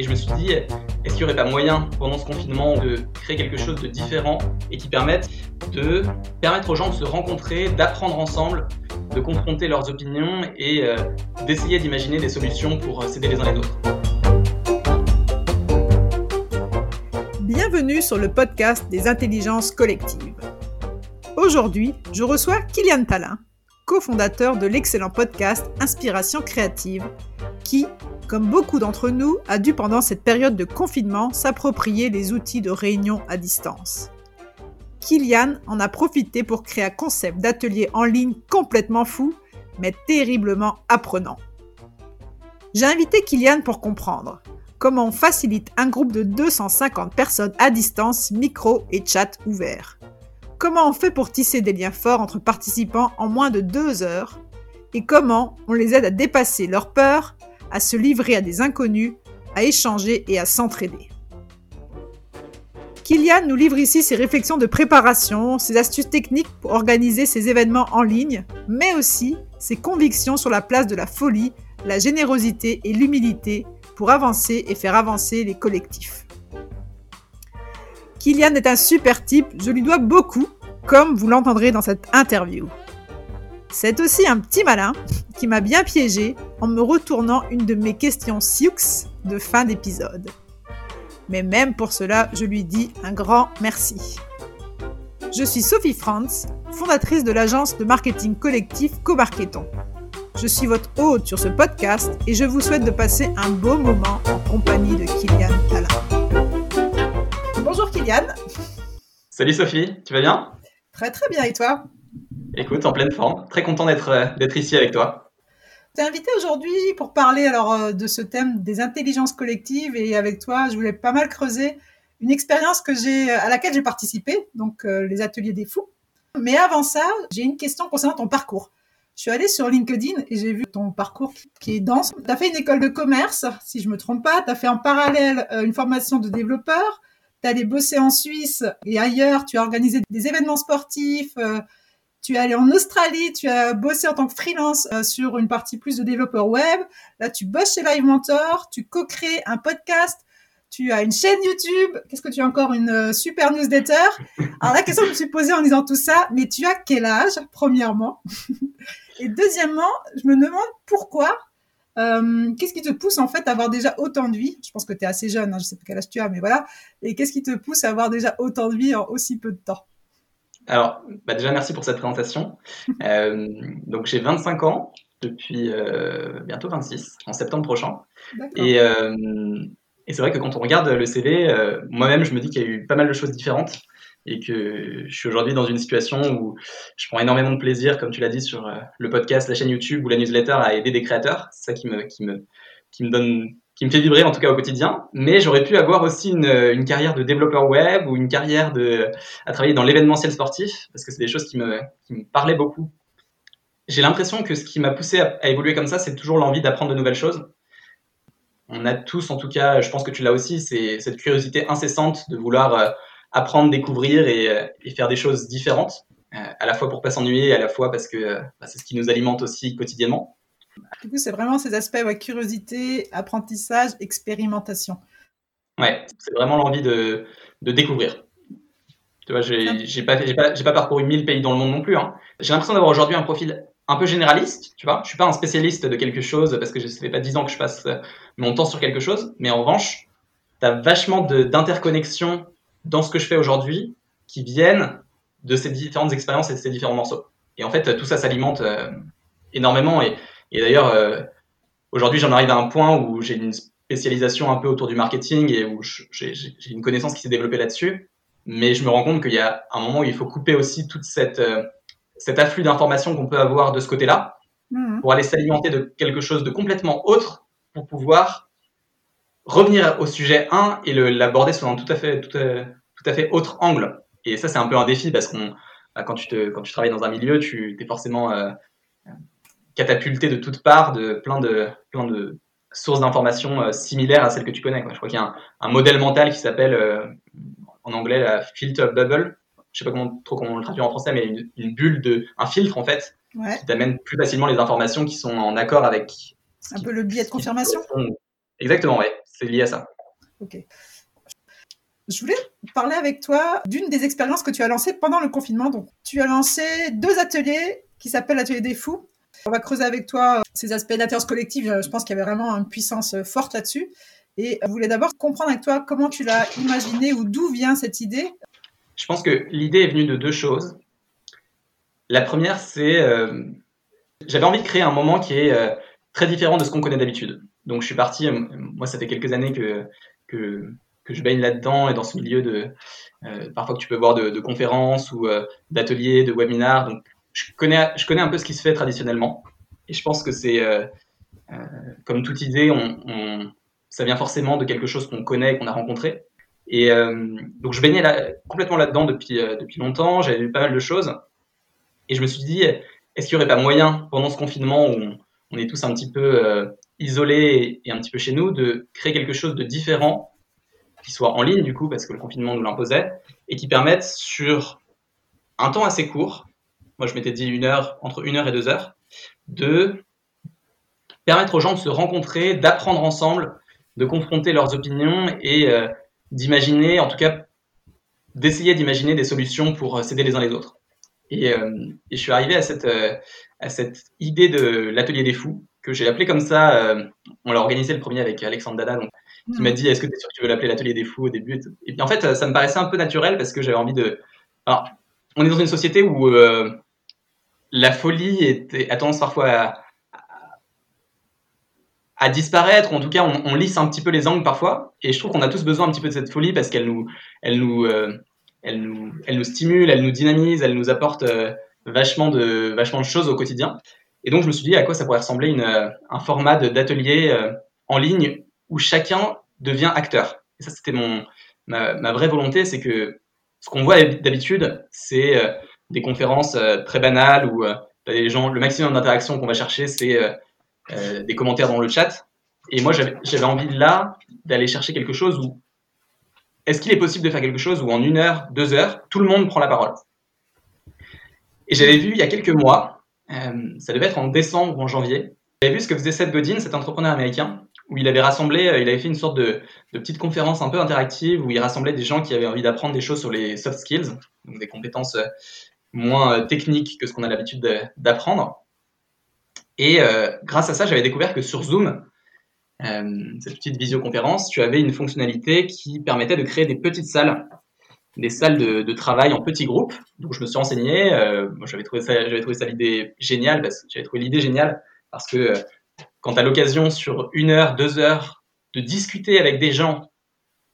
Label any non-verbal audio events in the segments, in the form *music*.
Et je me suis dit, est-ce qu'il n'y aurait pas moyen pendant ce confinement de créer quelque chose de différent et qui permette de permettre aux gens de se rencontrer, d'apprendre ensemble, de confronter leurs opinions et euh, d'essayer d'imaginer des solutions pour euh, s'aider les uns les autres. Bienvenue sur le podcast des intelligences collectives. Aujourd'hui, je reçois Kylian Talin, cofondateur de l'excellent podcast Inspiration créative, qui, comme beaucoup d'entre nous, a dû pendant cette période de confinement s'approprier les outils de réunion à distance. Kylian en a profité pour créer un concept d'atelier en ligne complètement fou, mais terriblement apprenant. J'ai invité Kylian pour comprendre comment on facilite un groupe de 250 personnes à distance, micro et chat ouvert. Comment on fait pour tisser des liens forts entre participants en moins de deux heures et comment on les aide à dépasser leurs peurs à se livrer à des inconnus, à échanger et à s'entraider. Kylian nous livre ici ses réflexions de préparation, ses astuces techniques pour organiser ses événements en ligne, mais aussi ses convictions sur la place de la folie, la générosité et l'humilité pour avancer et faire avancer les collectifs. Kylian est un super type, je lui dois beaucoup, comme vous l'entendrez dans cette interview. C'est aussi un petit malin qui m'a bien piégé en me retournant une de mes questions Sioux de fin d'épisode. Mais même pour cela, je lui dis un grand merci. Je suis Sophie Franz, fondatrice de l'agence de marketing collectif Comarketon. Je suis votre hôte sur ce podcast et je vous souhaite de passer un beau moment en compagnie de Kylian Talin. Bonjour Kylian. Salut Sophie, tu vas bien? Très très bien et toi? Écoute, en pleine forme. Très content d'être euh, d'être ici avec toi. Invité aujourd'hui pour parler alors euh, de ce thème des intelligences collectives et avec toi, je voulais pas mal creuser une expérience que j'ai à laquelle j'ai participé, donc euh, les ateliers des fous. Mais avant ça, j'ai une question concernant ton parcours. Je suis allée sur LinkedIn et j'ai vu ton parcours qui est dense. Tu as fait une école de commerce, si je me trompe pas. Tu as fait en parallèle une formation de développeur. Tu allé bosser en Suisse et ailleurs. Tu as organisé des événements sportifs, tu es allé en Australie, tu as bossé en tant que freelance euh, sur une partie plus de développeur web. Là, tu bosses chez Live Mentor, tu co-crées un podcast, tu as une chaîne YouTube. Qu'est-ce que tu as encore? Une euh, super newsletter. Alors la question que je me suis posée en disant tout ça, mais tu as quel âge, premièrement? *laughs* Et deuxièmement, je me demande pourquoi euh, qu'est-ce qui te pousse en fait à avoir déjà autant de vie? Je pense que tu es assez jeune, hein, je sais pas quel âge tu as, mais voilà. Et qu'est-ce qui te pousse à avoir déjà autant de vie en aussi peu de temps? Alors, bah déjà, merci pour cette présentation. *laughs* Euh, donc, j'ai 25 ans depuis euh, bientôt 26, en septembre prochain. Et, euh, et c'est vrai que quand on regarde le CV, euh, moi-même, je me dis qu'il y a eu pas mal de choses différentes et que je suis aujourd'hui dans une situation où je prends énormément de plaisir, comme tu l'as dit, sur le podcast, la chaîne YouTube ou la newsletter à aider des créateurs. C'est ça qui me, qui me, qui me donne qui me fait vibrer en tout cas au quotidien. Mais j'aurais pu avoir aussi une, une, carrière de développeur web ou une carrière de, à travailler dans l'événementiel sportif, parce que c'est des choses qui me, qui me parlaient beaucoup. J'ai l'impression que ce qui m'a poussé à, évoluer comme ça, c'est toujours l'envie d'apprendre de nouvelles choses. On a tous, en tout cas, je pense que tu l'as aussi, c'est cette curiosité incessante de vouloir euh, apprendre, découvrir et, euh, et, faire des choses différentes, euh, à la fois pour pas s'ennuyer, à la fois parce que bah, c'est ce qui nous alimente aussi quotidiennement. Du coup, c'est vraiment ces aspects, ouais, curiosité, apprentissage, expérimentation. Ouais, c'est vraiment l'envie de, de, découvrir. Tu vois, j'ai pas, pas, pas, parcouru 1000 pays dans le monde non plus. Hein. J'ai l'impression d'avoir aujourd'hui un profil un peu généraliste, tu vois. Je suis pas un spécialiste de quelque chose parce que ça fait pas 10 ans que je passe mon temps sur quelque chose. Mais en revanche, tu as vachement d'interconnexions dans ce que je fais aujourd'hui qui viennent de ces différentes expériences et de ces différents morceaux. Et en fait, tout ça s'alimente euh, énormément. Et, et d'ailleurs, euh, aujourd'hui, j'en arrive à un point où j'ai une spécialisation un peu autour du marketing et où j'ai une connaissance qui s'est développée là-dessus. Mais je me rends compte qu'il y a un moment où il faut couper aussi toute cette, euh, cet afflux d'informations qu'on peut avoir de ce côté-là mmh. pour aller s'alimenter de quelque chose de complètement autre pour pouvoir revenir au sujet 1 et l'aborder sous un tout à fait, tout à, tout à fait autre angle. Et ça, c'est un peu un défi parce qu'on, bah, quand tu te, quand tu travailles dans un milieu, tu es forcément euh, catapulté de toutes parts de plein de, plein de sources d'informations euh, similaires à celles que tu connais. Quoi. Je crois qu'il y a un, un, modèle mental qui s'appelle euh, en anglais la filter bubble. Je sais pas comment, trop comment on le traduit en français, mais une, une bulle de, un filtre en fait, ouais. qui t'amène plus facilement les informations qui sont en accord avec. Un peu le biais de confirmation. Exactement, ouais. c'est lié à ça. Ok. Je voulais parler avec toi d'une des expériences que tu as lancées pendant le confinement. Donc, tu as lancé deux ateliers qui s'appellent l'atelier des fous. On va creuser avec toi ces aspects d'intelligence collective. Je pense qu'il y avait vraiment une puissance forte là-dessus. Et je voulais d'abord comprendre avec toi comment tu l'as imaginé ou d'où vient cette idée? Je pense que l'idée est venue de deux choses. La première, c'est euh, j'avais envie de créer un moment qui est euh, très différent de ce qu'on connaît d'habitude. Donc je suis parti, euh, moi ça fait quelques années que, que, je baigne là-dedans et dans ce milieu de euh, parfois que tu peux voir de, conférences ou d'ateliers, de webinars. Je connais, un peu ce qui se fait traditionnellement. Et je pense que c'est comme toute idée, ça vient forcément de quelque chose qu'on connaît, qu'on a rencontré. Et donc je baignais complètement là-dedans depuis, depuis longtemps, j'avais vu pas mal de choses. Et je me suis dit, est-ce qu'il n'y aurait pas moyen, pendant ce confinement où on, est tous un petit peu euh, isolés et, un petit peu chez nous, de créer quelque chose de différent, qui soit en ligne du coup, parce que le confinement nous l'imposait, et qui permette sur un temps assez court, moi je m'étais dit une heure, entre une heure et deux heures, de permettre aux gens de se rencontrer, d'apprendre ensemble, de confronter leurs opinions et euh, d'imaginer, en tout cas, d'essayer d'imaginer des solutions pour s'aider les uns les autres. Et, euh, et, je suis arrivé à cette, euh, à cette idée de l'atelier des fous, que j'ai appelé comme ça. Euh, on l'a organisé le premier avec Alexandre Dada, donc, qui m'a dit Est-ce que tu es sûr que tu veux l'appeler l'atelier des fous au début Et puis en fait, ça me paraissait un peu naturel parce que j'avais envie de. Alors, on est dans une société où la folie a tendance parfois à, disparaître, ou en tout cas on, lisse un petit peu les angles parfois, et je trouve qu'on a tous besoin un petit peu de cette folie parce qu'elle nous, elle nous, euh, elle nous, elle nous stimule, elle nous dynamise, elle nous apporte euh, vachement, de, vachement de choses au quotidien. Et donc, je me suis dit à quoi ça pourrait ressembler euh, un format d'atelier en ligne où chacun devient acteur. Et ça, c'était ma, vraie volonté, c'est que ce qu'on voit d'habitude, c'est des conférences très banales où les gens, le maximum d'interaction qu'on va chercher, c'est des commentaires dans le chat. Et moi, j'avais envie là d'aller chercher quelque chose où est-ce qu'il est possible de faire quelque chose où en une heure, deux heures, tout le monde prend la parole? Et j'avais vu il y a quelques mois, euh, ça devait être en décembre ou en janvier, j'avais vu ce que faisait Seth Godin, cet entrepreneur américain, où il avait rassemblé, euh, il avait fait une sorte de, de, petite conférence un peu interactive où il rassemblait des gens qui avaient envie d'apprendre des choses sur les soft skills, donc des compétences euh, moins techniques que ce qu'on a l'habitude d'apprendre. Et euh, grâce à ça, j'avais découvert que sur Zoom, euh, cette petite visioconférence, tu avais une fonctionnalité qui permettait de créer des petites salles, des salles de, travail en petits groupes. Donc je me suis renseigné, euh, j'avais trouvé ça, ça l'idée géniale j'avais trouvé l'idée géniale parce que euh, quand tu as l'occasion sur une heure, deux heures de discuter avec des gens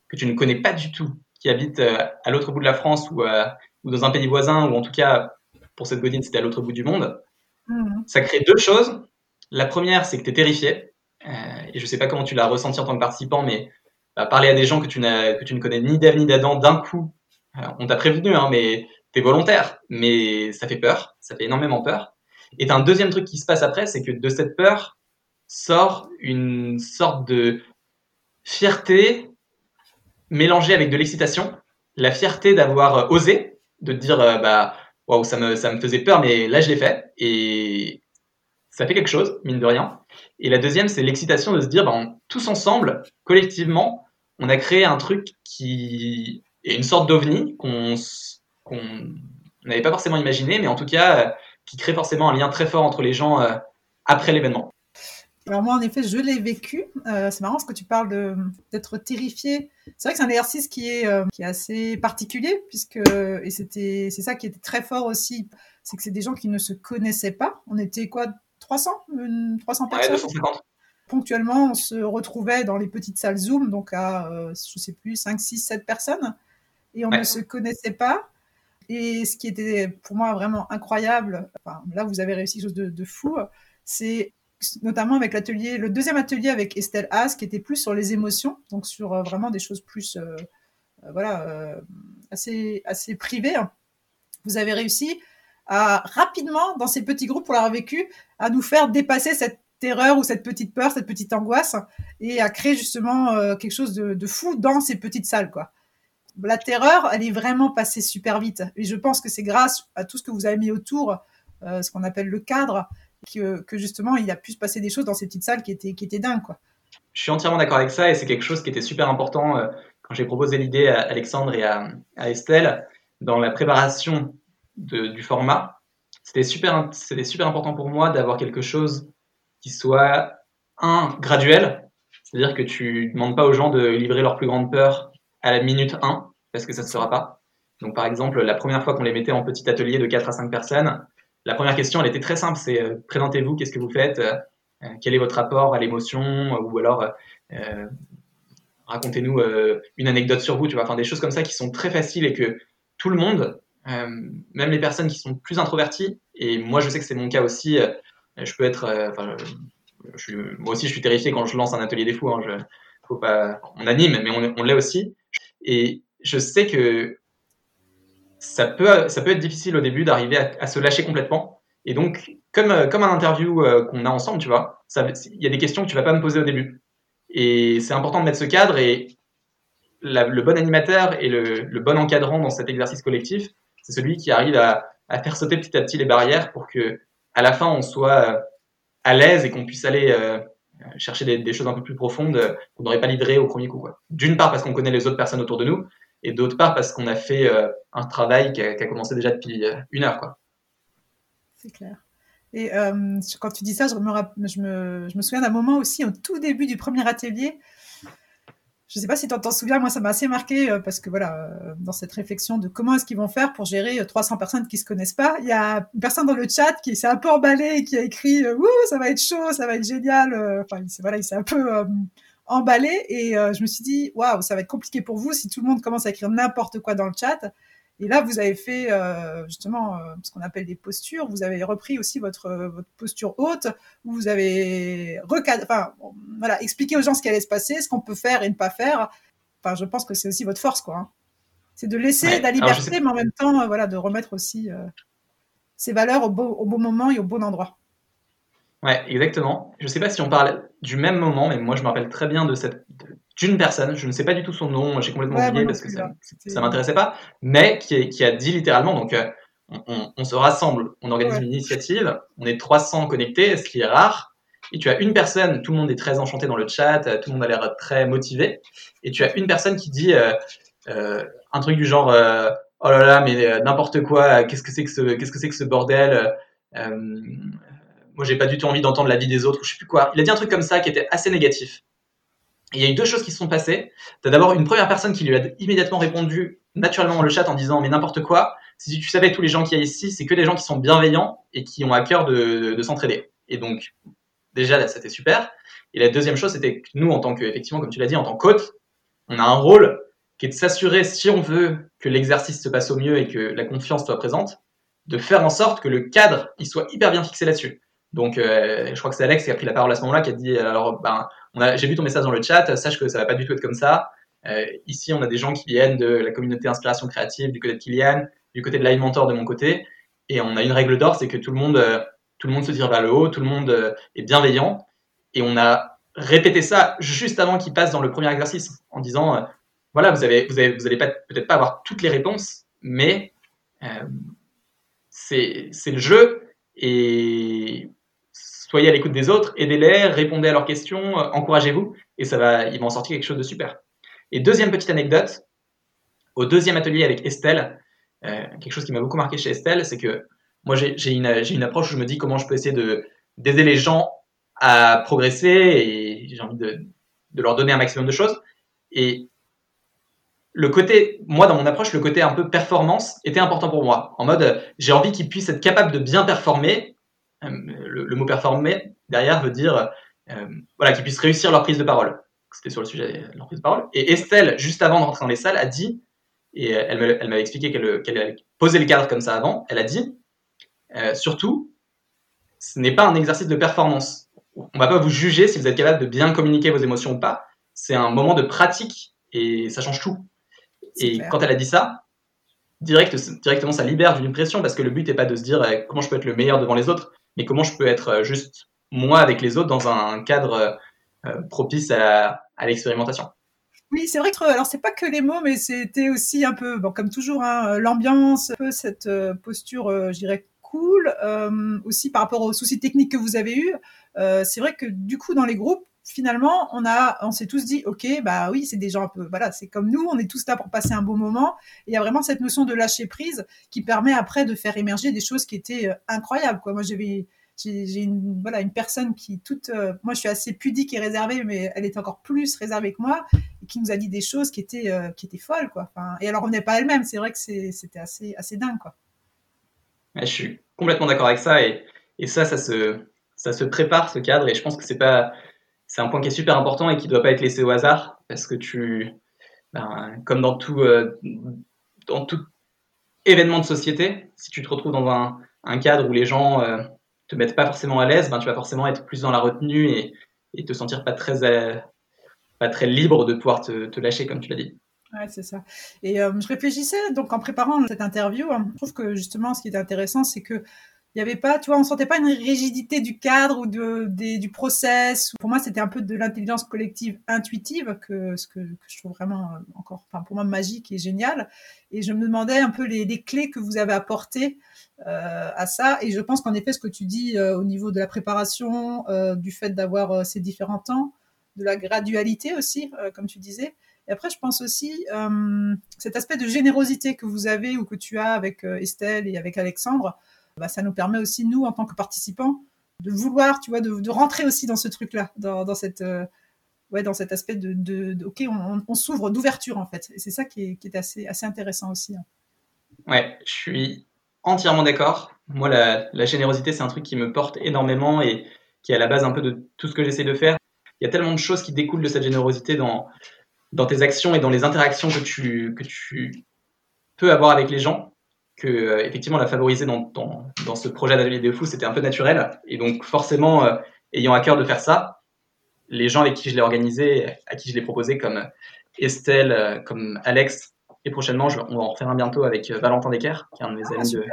que tu ne connais pas du tout, qui habitent euh, à l'autre bout de la France ou, euh, ou dans un pays voisin ou en tout cas pour cette godine c'était à l'autre bout du monde, mmh. ça crée deux choses. La première, c'est que tu es terrifié euh, et je sais pas comment tu l'as ressenti en tant que participant, mais bah, parler à des gens que tu, que tu ne connais ni d'Ève ni d'Adam d'un coup, on t'a prévenu, hein, mais t'es volontaire, mais ça fait peur, ça fait énormément peur. Et t'as un deuxième truc qui se passe après, c'est que de cette peur sort une sorte de fierté mélangée avec de l'excitation, la fierté d'avoir osé, de dire bah waouh ça me ça me faisait peur, mais là je l'ai fait et ça fait quelque chose mine de rien. Et la deuxième, c'est l'excitation de se dire, ben, tous ensemble, collectivement, on a créé un truc qui est une sorte d'ovni qu'on n'avait pas forcément imaginé, mais en tout cas, euh, qui crée forcément un lien très fort entre les gens euh, après l'événement. Alors moi, en effet, je l'ai vécu. Euh, c'est marrant ce que tu parles d'être terrifié. C'est vrai que c'est un exercice qui est euh, qui est assez particulier puisque et c'était c'est ça qui était très fort aussi, c'est que c'est des gens qui ne se connaissaient pas. On était quoi 300, 300 personnes? Ponctuellement, on se retrouvait dans les petites salles Zoom, donc à, euh, je sais plus, 5, 6, 7 personnes, et on ne se connaissait pas. Et ce qui était pour moi vraiment incroyable, enfin, là vous avez réussi quelque chose de, fou, c'est notamment avec l'atelier, le deuxième atelier avec Estelle Haas, qui était plus sur les émotions, donc sur euh, vraiment des choses plus, euh, voilà, assez, assez privées. Vous avez réussi à rapidement, dans ces petits groupes, pour l'avoir vécu, à nous faire dépasser cette terreur ou cette petite peur, cette petite angoisse, et à créer justement euh, quelque chose de, fou dans ces petites salles, quoi. La terreur, elle est vraiment passée super vite, et je pense que c'est grâce à tout ce que vous avez mis autour, euh, ce qu'on appelle le cadre, que, que, justement il a pu se passer des choses dans ces petites salles qui étaient qui étaient dingues, quoi. je suis entièrement d'accord avec ça et c'est quelque chose qui était super important euh, quand j'ai proposé l'idée à Alexandre et à, Estelle dans la préparation du format. C'était super, c'était super important pour moi d'avoir quelque chose qui soit un graduel, c'est-à-dire que tu demandes pas aux gens de livrer leur plus grande peur à la minute 1 parce que ça ne se fera pas. Donc par exemple, la première fois qu'on les mettait en petit atelier de 4 à 5 personnes, la première question, elle était très simple, c'est euh, présentez-vous, qu'est-ce que vous faites euh, quel est votre rapport à l'émotion euh, ou alors euh, racontez-nous une anecdote sur vous, tu vois, enfin des choses comme ça qui sont très faciles et que tout le monde, même les personnes qui sont plus introverties, et moi je sais que c'est mon cas aussi, je peux être, moi aussi je suis terrifié quand je lance un atelier des fous, hein, faut pas, on anime, mais on, l'est aussi, et je sais que ça peut, ça peut être difficile au début d'arriver à, se lâcher complètement, et donc comme, euh, comme un interview euh, qu'on a ensemble, tu vois, il y a des questions que tu vas pas me poser au début. Et c'est important de mettre ce cadre et le bon animateur et le, bon encadrant dans cet exercice collectif, c'est celui qui arrive à, faire sauter petit à petit les barrières pour que à la fin on soit euh, à l'aise et qu'on puisse aller chercher des, choses un peu plus profondes qu'on n'aurait pas livrées au premier coup. D'une part parce qu'on connaît les autres personnes autour de nous et d'autre part parce qu'on a fait un travail qui a, commencé déjà depuis une heure. C'est clair. Et euh, quand tu dis ça, je me, souviens d'un moment aussi, au tout début du premier atelier. Je ne sais pas si tu t'en souviens, moi ça m'a assez marqué euh, parce que voilà, euh, dans cette réflexion de comment est-ce qu'ils vont faire pour gérer 300 personnes qui se connaissent pas, il y a une personne dans le chat qui s'est un peu emballée et qui a écrit Ouh, ça va être chaud, ça va être génial. Enfin, voilà, il s'est un peu emballé et je me suis dit waouh, ça va être compliqué pour vous si tout le monde commence à écrire n'importe quoi dans le chat. Et là, vous avez fait euh, justement euh, ce qu'on appelle des postures. Vous avez repris aussi votre, votre posture haute, où vous avez recadré, enfin, voilà, expliqué aux gens ce qui allait se passer, ce qu'on peut faire et ne pas faire. Enfin, je pense que c'est aussi votre force, quoi. Hein. C'est de laisser la liberté, mais en même temps, euh, voilà, de remettre aussi ses valeurs au, beau, au bon moment et au bon endroit. Ouais, exactement. Je ne sais pas si on parle du même moment, mais moi je me rappelle très bien de cette d'une personne, je ne sais pas du tout son nom, j'ai complètement oublié parce que ça, ne m'intéressait pas, mais qui, qui, a dit littéralement, donc euh, on, on, se rassemble, on organise une initiative, on est 300 connectés, ce qui est rare, et tu as une personne, tout le monde est très enchanté dans le chat, tout le monde a l'air très motivé, et tu as une personne qui dit euh, euh, un truc du genre oh là là mais n'importe quoi, qu'est-ce que c'est que ce qu'est-ce que c'est que ce bordel moi j'ai pas du tout envie d'entendre la vie des autres ou je sais plus quoi. Il a dit un truc comme ça qui était assez négatif. Il y a eu deux choses qui se sont passées. Tu as d'abord une première personne qui lui a immédiatement répondu naturellement dans le chat en disant mais n'importe quoi. Si tu savais tous les gens qui y a ici, c'est que des gens qui sont bienveillants et qui ont à cœur de, s'entraider. Et donc déjà là c'était super. Et la deuxième chose c'était que nous en tant que effectivement comme tu l'as dit en tant qu'hôte, on a un rôle qui est de s'assurer si on veut que l'exercice se passe au mieux et que la confiance soit présente, de faire en sorte que le cadre il soit hyper bien fixé là-dessus. Donc, euh, je crois que c'est Alex qui a pris la parole à ce moment-là, qui a dit alors, ben, j'ai vu ton message dans le chat, sache que ça va pas du tout être comme ça. Euh, ici, on a des gens qui viennent de la communauté Inspiration Créative, du côté de Kylian, du côté de Live Mentor de mon côté, et on a une règle d'or, c'est que tout le monde, euh, tout le monde se tire vers le haut, tout le monde est bienveillant, et on a répété ça juste avant qu'il passe dans le premier exercice, en disant voilà, vous avez, vous avez, vous allez peut-être pas avoir toutes les réponses, mais c'est le jeu et soyez à l'écoute des autres, aidez-les, répondez à leurs questions, euh, encouragez-vous, et ça va, ils vont en sortir quelque chose de super. Et deuxième petite anecdote, au deuxième atelier avec Estelle, euh, quelque chose qui m'a beaucoup marqué chez Estelle, c'est que moi j'ai une, une, approche où je me dis comment je peux essayer d'aider les gens à progresser et j'ai envie de, de, leur donner un maximum de choses. Et le côté, moi dans mon approche, le côté un peu performance était important pour moi. En mode, j'ai envie qu'ils puissent être capables de bien performer euh, le, mot performer derrière veut dire euh, voilà, qu'ils puissent réussir leur prise de parole. C'était sur le sujet de leur prise de parole. Et Estelle, juste avant de rentrer dans les salles, a dit, et elle m'avait expliqué qu'elle qu poser le cadre comme ça avant, elle a dit, euh, surtout, ce n'est pas un exercice de performance. On va pas vous juger si vous êtes capable de bien communiquer vos émotions ou pas. C'est un moment de pratique et ça change tout. Et quand elle a dit ça, direct, directement, ça libère d'une pression parce que le but n'est pas de se dire comment je peux être le meilleur devant les autres, mais comment je peux être euh, juste moi avec les autres dans un cadre euh, propice à, l'expérimentation? Oui, c'est vrai que alors c'est pas que les mots, mais c'était aussi un peu, bon, comme toujours, hein, l'ambiance, un peu cette euh, posture, je dirais cool, aussi par rapport aux soucis techniques que vous avez eus. c'est vrai que du coup dans les groupes, finalement, on a, on s'est tous dit, ok, bah oui, c'est des gens un peu, voilà, c'est comme nous, on est tous là pour passer un beau moment. Il y a vraiment cette notion de lâcher prise qui permet après de faire émerger des choses qui étaient euh, incroyables. Moi, j'avais, j'ai une, voilà, une personne qui toute, euh, moi, je suis assez pudique et réservée, mais elle est encore plus réservée que moi, et qui nous a dit des choses qui étaient, euh, qui étaient folles, quoi. Et alors, on n'est pas elle-même. C'est vrai que c'était assez, assez dingue, quoi. je suis complètement d'accord avec ça, et, et ça, ça se, ça se prépare ce cadre, et je pense que c'est pas c'est un point qui est super important et qui ne doit pas être laissé au hasard parce que tu, ben, comme dans tout, euh, dans tout événement de société, si tu te retrouves dans un, cadre où les gens euh, te mettent pas forcément à l'aise, ben, tu vas forcément être plus dans la retenue et, te sentir pas très, pas très libre de pouvoir te, te lâcher, comme tu l'as dit. Ouais, c'est ça. Et euh, je réfléchissais, donc en préparant cette interview, hein, je trouve que justement, ce qui est intéressant, c'est que il y avait pas, tu vois, on sentait pas une rigidité du cadre ou de, du process. Pour moi, c'était un peu de l'intelligence collective intuitive que ce que, je trouve vraiment euh, encore, enfin pour moi magique et génial. Et je me demandais un peu les, les clés que vous avez apportées euh, à ça. Et je pense qu'en effet, ce que tu dis euh, au niveau de la préparation, du fait d'avoir ces différents temps, de la gradualité aussi, comme tu disais. Et après, je pense aussi cet aspect de générosité que vous avez ou que tu as avec Estelle et avec Alexandre bah, ça nous permet aussi, nous, en tant que participants, de vouloir, tu vois, de, rentrer aussi dans ce truc-là, dans, dans, euh, ouais, dans cet aspect de, de, ok, on, on s'ouvre d'ouverture en fait. Et c'est ça qui est, qui est, assez, assez intéressant aussi. Hein. Ouais, je suis entièrement d'accord. Moi, la, la générosité, c'est un truc qui me porte énormément et qui est à la base un peu de tout ce que j'essaie de faire. Il y a tellement de choses qui découlent de cette générosité dans, dans tes actions et dans les interactions que tu, que tu peux avoir avec les gens que euh, effectivement la favoriser dans, dans, dans ce projet d'atelier de fou, c'était un peu naturel. Et donc forcément, euh, ayant à cœur de faire ça, les gens avec qui je l'ai organisé, à qui je l'ai proposé, comme Estelle, euh, comme Alex, et prochainement, je, on va en refaire un bientôt avec Valentin Decker, qui est un de mes ah, amis de,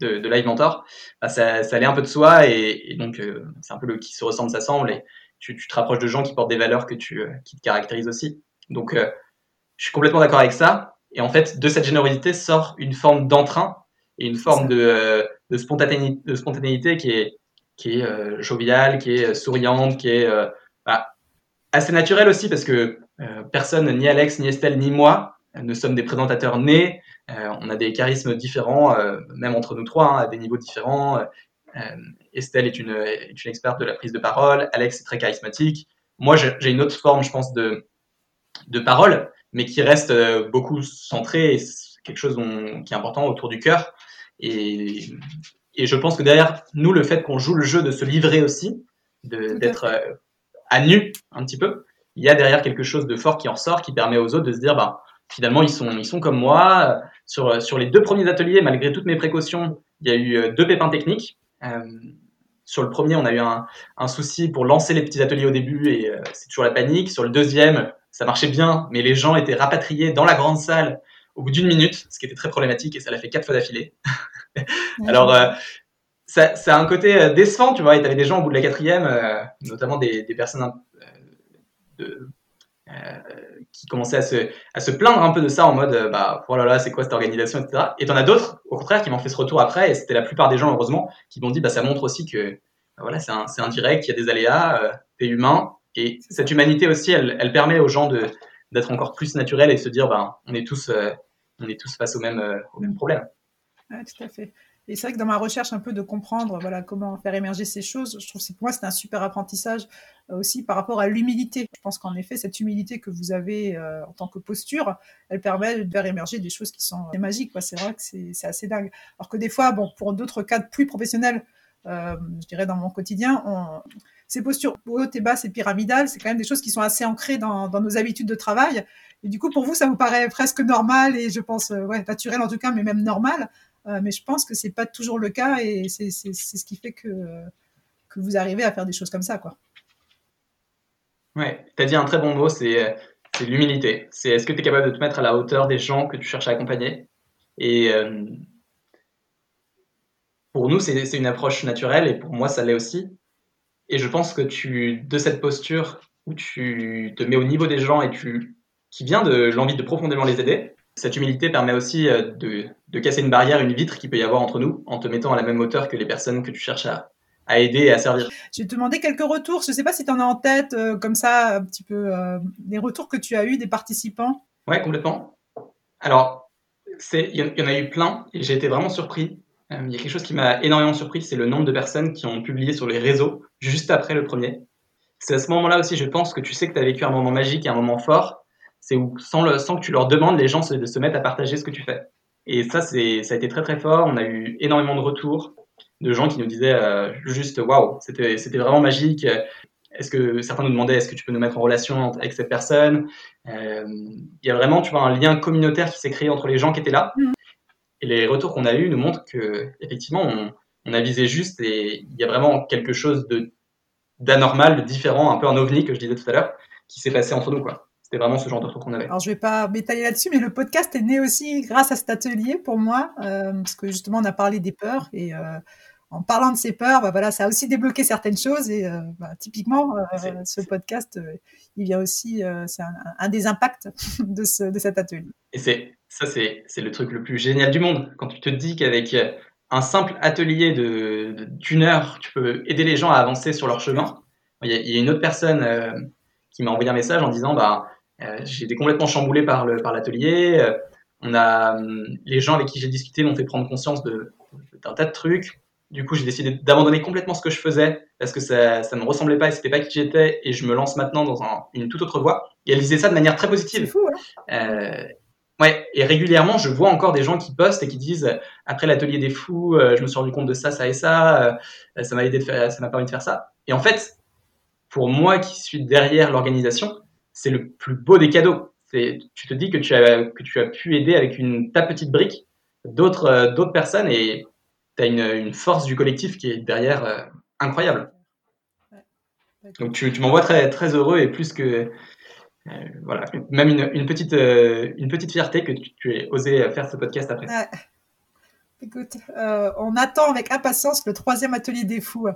de, de, Live Mentor, bah, ça, ça allait un peu de soi, et, et donc euh, c'est un peu le qui se ressemble, s'assemble, et tu, tu te rapproches de gens qui portent des valeurs que tu, qui te caractérisent aussi. Donc je suis complètement d'accord avec ça. Et en fait, de cette générosité sort une forme d'entrain et une forme de, euh, de, spontanéité, de spontanéité qui est, qui est euh, joviale, qui est souriante, qui est euh, bah, assez naturelle aussi parce que euh, personne, ni Alex, ni Estelle, ni moi, ne sommes des présentateurs nés. on a des charismes différents, même entre nous trois, hein, à des niveaux différents. Estelle est une, est une experte de la prise de parole. Alex est très charismatique. Moi, j'ai une autre forme, je pense, de, de parole mais qui reste euh, beaucoup centré et quelque chose dont, qui est important autour du cœur. Et, et je pense que derrière nous, le fait qu'on joue le jeu de se livrer aussi, d'être euh, à nu un petit peu, il y a derrière quelque chose de fort qui en sort, qui permet aux autres de se dire, bah, finalement, ils sont, ils sont comme moi. Sur, sur les deux premiers ateliers, malgré toutes mes précautions, il y a eu euh, deux pépins techniques. Euh, sur le premier, on a eu un, un, souci pour lancer les petits ateliers au début et euh, c'est toujours la panique. Sur le deuxième, ça marchait bien, mais les gens étaient rapatriés dans la grande salle au bout d'une minute, ce qui était très problématique et ça l'a fait quatre fois d'affilée. *laughs* Alors, euh, ça, ça, a un côté euh, décevant, tu vois, et t'avais des gens au bout de la quatrième, euh, notamment des, des personnes euh, de, euh, qui commençaient à se, à se plaindre un peu de ça en mode, bah, oh là là, c'est quoi cette organisation, etc. Et t'en as d'autres, au contraire, qui m'ont fait ce retour après, et c'était la plupart des gens, heureusement, qui m'ont dit, bah, ça montre aussi que, bah, voilà, c'est un, un direct, il y a des aléas, t'es humain, et cette humanité aussi, elle, elle permet aux gens de d'être encore plus naturels et de se dire, ben, on est tous, euh, on est tous face au même, euh, au même problème. Ouais, tout à fait. Et c'est vrai que dans ma recherche un peu de comprendre voilà comment faire émerger ces choses, je trouve que pour moi c'est un super apprentissage euh, aussi par rapport à l'humilité. Je pense qu'en effet cette humilité que vous avez euh, en tant que posture, elle permet de faire émerger des choses qui sont euh, magiques. C'est vrai que c'est assez dingue. Alors que des fois, bon, pour d'autres cadres plus professionnels, je dirais dans mon quotidien, on, ces postures hautes et basses et pyramidales, c'est quand même des choses qui sont assez ancrées dans, nos habitudes de travail. Et du coup, pour vous, ça vous paraît presque normal et je pense, euh, naturel en tout cas, mais même normal. Euh, mais je pense que c'est pas toujours le cas et c'est ce qui fait que, que vous arrivez à faire des choses comme ça, quoi. Ouais, tu as dit un très bon mot, c'est l'humilité. C'est est-ce que tu es capable de te mettre à la hauteur des gens que tu cherches à accompagner? Et euh, pour nous, c'est une approche naturelle et pour moi, ça l'est aussi. Et je pense que tu, de cette posture où tu te mets au niveau des gens et tu, qui vient de l'envie de profondément les aider, cette humilité permet aussi euh, de, de, casser une barrière, une vitre qui peut y avoir entre nous, en te mettant à la même hauteur que les personnes que tu cherches à, à aider et à servir. Je vais te demander quelques retours. Je ne sais pas si tu en as en tête, comme ça, un petit peu, des retours que tu as eus des participants. Ouais, complètement. Alors, il y, en a eu plein et j'ai été vraiment surpris. Il y a quelque chose qui m'a énormément surpris, c'est le nombre de personnes qui ont publié sur les réseaux juste après le premier. C'est à ce moment-là aussi, je pense, que tu sais que tu as vécu un moment magique et un moment fort. C'est où, sans, le, sans que tu leur demandes, les gens se, mettent à partager ce que tu fais. Et ça, c'est, ça a été très très fort. On a eu énormément de retours de gens qui nous disaient euh, juste waouh, c'était, c'était vraiment magique. Est-ce que certains nous demandaient est-ce que tu peux nous mettre en relation avec cette personne? Euh, Il y a vraiment, tu vois, un lien communautaire qui s'est créé entre les gens qui étaient là. Mm. Et les retours qu'on a eus nous montrent que effectivement, on, on a visé juste et il y a vraiment quelque chose de d'anormal, de différent, un peu un ovni que je disais tout à l'heure, qui s'est passé entre nous, quoi. C'était vraiment ce genre de truc qu'on avait. Alors, je vais pas m'étaler là-dessus, mais le podcast est né aussi grâce à cet atelier pour moi, euh, parce que justement, on a parlé des peurs et euh, en parlant de ces peurs, bah, voilà, ça a aussi débloqué certaines choses et euh, bah, typiquement, ce podcast, il vient aussi, c'est un, des impacts *laughs* de, ce, de cet atelier. Et c'est ça, c'est le truc le plus génial du monde. Quand tu te dis qu'avec un simple atelier de d'une heure, tu peux aider les gens à avancer sur leur chemin. Il y a, une autre personne euh, qui m'a envoyé un message en disant bah euh, j'ai été complètement chamboulé par par l'atelier. Euh, on a les gens avec qui j'ai discuté m'ont fait prendre conscience de d'un tas de trucs. Du coup, j'ai décidé d'abandonner complètement ce que je faisais parce que ça ça me ressemblait pas et c'était pas qui j'étais et je me lance maintenant dans un, une toute autre voie. Et elle disait ça de manière très positive. C'est fou, hein Ouais, et régulièrement, je vois encore des gens qui postent et qui disent après l'atelier des fous, euh, je me suis rendu compte de ça, ça et ça, euh, ça m'a aidé de faire, ça m'a permis de faire ça. Et en fait, pour moi qui suis derrière l'organisation, c'est le plus beau des cadeaux. C'est, tu te dis que tu as que tu as pu aider avec une ta petite brique d'autres euh, d'autres personnes et tu as une, une, force du collectif qui est derrière incroyable. Donc tu, tu m'envoies très très heureux et plus que euh, voilà, même une, petite, euh, une petite fierté que tu, aies osé faire ce podcast après. Écoute, euh, on attend avec impatience le troisième atelier des fous.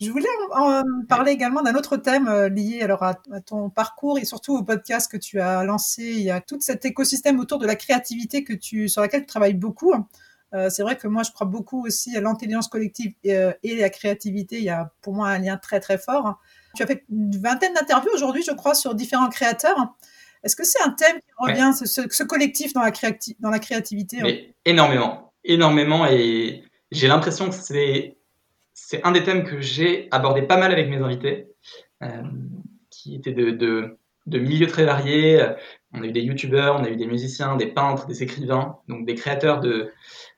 Je voulais en, parler également d'un autre thème lié alors à, ton parcours et surtout au podcast que tu as lancé. Il y a tout cet écosystème autour de la créativité que tu, sur laquelle tu travailles beaucoup. c'est vrai que moi, je crois beaucoup aussi à l'intelligence collective et, et, la créativité. Il y a pour moi un lien très très fort. Tu as fait une vingtaine d'interviews aujourd'hui, je crois, sur différents créateurs. Est-ce que c'est un thème qui revient, ce, collectif dans la, dans la créativité hein? Énormément, énormément. Et j'ai l'impression que c'est, c'est un des thèmes que j'ai abordé pas mal avec mes invités, euh, qui étaient de, de, de, milieux très variés. On a eu des youtubeurs, on a eu des musiciens, des peintres, des écrivains, donc des créateurs de,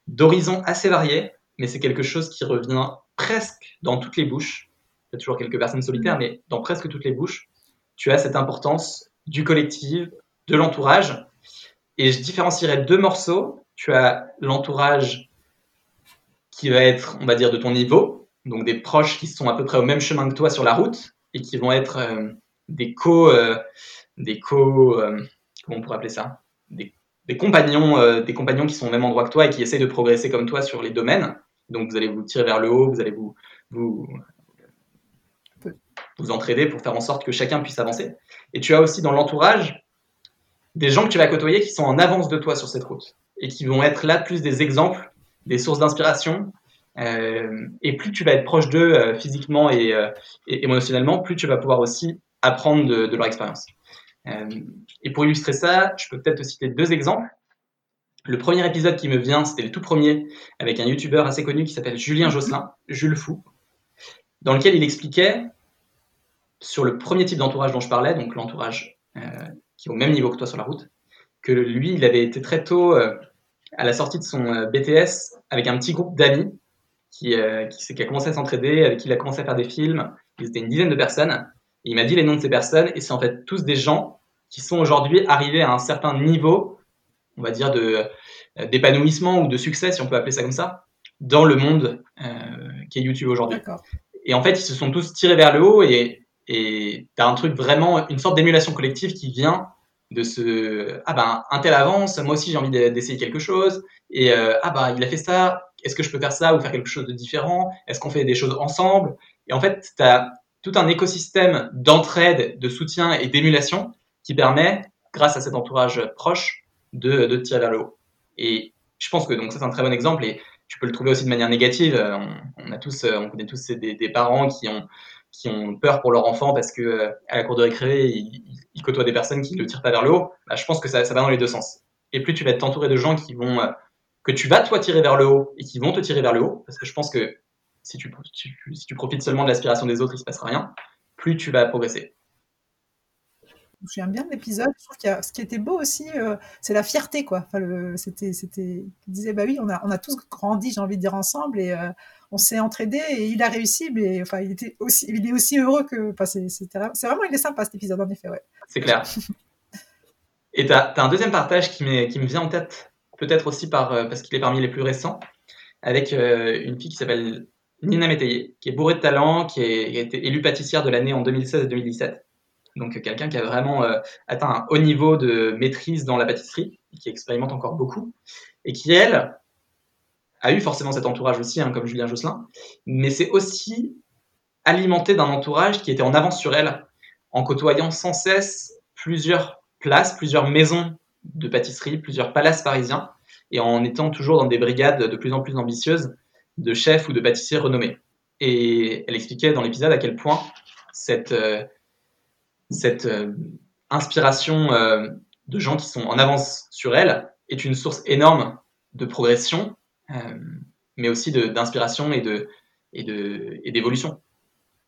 d'horizons assez variés. Mais c'est quelque chose qui revient presque dans toutes les bouches il y a toujours quelques personnes solitaires, mm. mais dans presque toutes les bouches, tu as cette importance du collectif, de l'entourage. Et je différencierais deux morceaux. Tu as l'entourage qui va être, on va dire, de ton niveau, donc des proches qui sont à peu près au même chemin que toi sur la route et qui vont être euh, des co, euh, des co, euh, comment on pourrait appeler ça, des, compagnons, des compagnons qui sont au même endroit que toi et qui essayent de progresser comme toi sur les domaines. Donc vous allez vous tirer vers le haut, vous allez vous, vous vous entraider pour faire en sorte que chacun puisse avancer. Et tu as aussi dans l'entourage des gens que tu vas côtoyer qui sont en avance de toi sur cette route et qui vont être là plus des exemples, des sources d'inspiration. Euh, et plus tu vas être proche d'eux euh, physiquement euh, et, émotionnellement, plus tu vas pouvoir aussi apprendre de, leur expérience. et pour illustrer ça, je peux peut-être te citer deux exemples. Le premier épisode qui me vient, c'était le tout premier, avec un youtubeur assez connu qui s'appelle Julien Josselin, Jules Fou, dans lequel il expliquait sur le premier type d'entourage dont je parlais, donc l'entourage euh, qui est au même niveau que toi sur la route, que lui, il avait été très tôt euh, à la sortie de son euh, BTS avec un petit groupe d'amis qui, qui, qui, a commencé à s'entraider, avec qui il a commencé à faire des films. Ils étaient une dizaine de personnes. Et il m'a dit les noms de ces personnes, et c'est en fait tous des gens qui sont aujourd'hui arrivés à un certain niveau, on va dire, de d'épanouissement ou de succès, si on peut appeler ça comme ça, dans le monde qui est YouTube aujourd'hui. Et en fait, ils se sont tous tirés vers le haut et et tu as un truc vraiment, une sorte d'émulation collective qui vient de ce ah ben un tel avance, moi aussi j'ai envie d'essayer quelque chose et euh, ah ben il a fait ça, est-ce que je peux faire ça ou faire quelque chose de différent? Est-ce qu'on fait des choses ensemble? Et en fait, tu as tout un écosystème d'entraide, de soutien et d'émulation qui permet, grâce à cet entourage proche, de, de tirer vers le haut. Et je pense que donc ça c'est un très bon exemple et tu peux le trouver aussi de manière négative. On, a tous, on connaît tous des, des, parents qui ont, qui ont peur pour leur enfant parce que à la cour de récré, ils, côtoient des personnes qui ne le tirent pas vers le haut. Bah, je pense que ça, ça va dans les deux sens. Et plus tu vas être entouré de gens qui vont, que tu vas toi tirer vers le haut et qui vont te tirer vers le haut, parce que je pense que si tu, si tu profites seulement de l'aspiration des autres, il se passera rien, plus tu vas progresser. Je me souviens bien de l'épisode. Je trouve que ce qui était beau aussi, euh, c'est la fierté, quoi. Enfin, c'était, c'était, il disait, bah oui, on a, on a tous grandi, j'ai envie de dire ensemble, et euh, on s'est entraidé, et il a réussi, mais enfin, il était aussi, il est aussi heureux que, enfin, c'est, c'est vraiment, il est sympa cet épisode, en effet, ouais. C'est clair. *laughs* et tu as, un deuxième partage qui, qui me vient en tête, peut-être aussi par, euh, parce qu'il est parmi les plus récents, avec une fille qui s'appelle Nina Métayer, qui est bourrée de talent, qui, qui a été élue pâtissière de l'année en 2016 et 2017 donc quelqu'un qui a vraiment euh, atteint un haut niveau de maîtrise dans la pâtisserie, qui expérimente encore beaucoup, et qui, elle, a eu forcément cet entourage aussi, hein, comme Julien Josselin, mais c'est aussi alimenté d'un entourage qui était en avance sur elle, en côtoyant sans cesse plusieurs places, plusieurs maisons de pâtisserie, plusieurs palaces parisiens, et en étant toujours dans des brigades de plus en plus ambitieuses de chefs ou de pâtissiers renommés. Et elle expliquait dans l'épisode à quel point cette, euh, cette euh, inspiration euh, de gens qui sont en avance sur elle est une source énorme de progression, euh, mais aussi d'inspiration et de et d'évolution.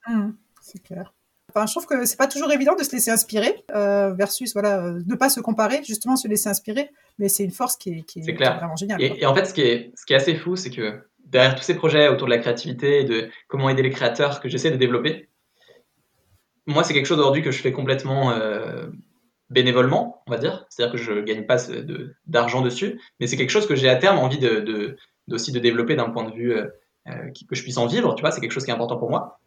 Mmh, c'est clair. Enfin, je trouve que c'est pas toujours évident de se laisser inspirer versus voilà ne pas se comparer justement se laisser inspirer mais c'est une force qui est, qui est, vraiment géniale. Et, et, en fait ce qui est ce qui est assez fou c'est que derrière tous ces projets autour de la créativité et de comment aider les créateurs que j'essaie de développer moi, c'est quelque chose aujourd'hui que je fais complètement euh, bénévolement, on va dire. C'est-à-dire que je gagne pas d'argent dessus, mais c'est quelque chose que j'ai à terme envie de, de, aussi de développer d'un point de vue euh, euh, que je puisse en vivre. Tu vois, c'est quelque chose qui est important pour moi.